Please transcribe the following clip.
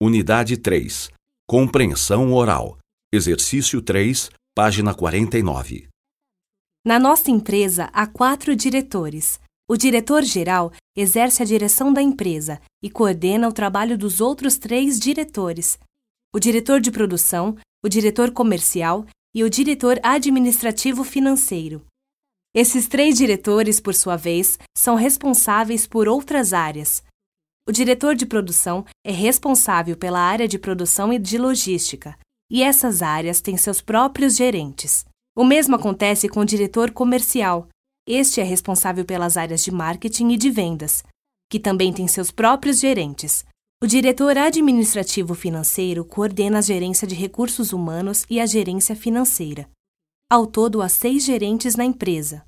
Unidade 3. Compreensão oral. Exercício 3, página 49. Na nossa empresa há quatro diretores. O diretor-geral exerce a direção da empresa e coordena o trabalho dos outros três diretores: o diretor de produção, o diretor comercial e o diretor administrativo financeiro. Esses três diretores, por sua vez, são responsáveis por outras áreas. O diretor de produção é responsável pela área de produção e de logística, e essas áreas têm seus próprios gerentes. O mesmo acontece com o diretor comercial. Este é responsável pelas áreas de marketing e de vendas, que também têm seus próprios gerentes. O diretor administrativo financeiro coordena a gerência de recursos humanos e a gerência financeira. Ao todo, há seis gerentes na empresa.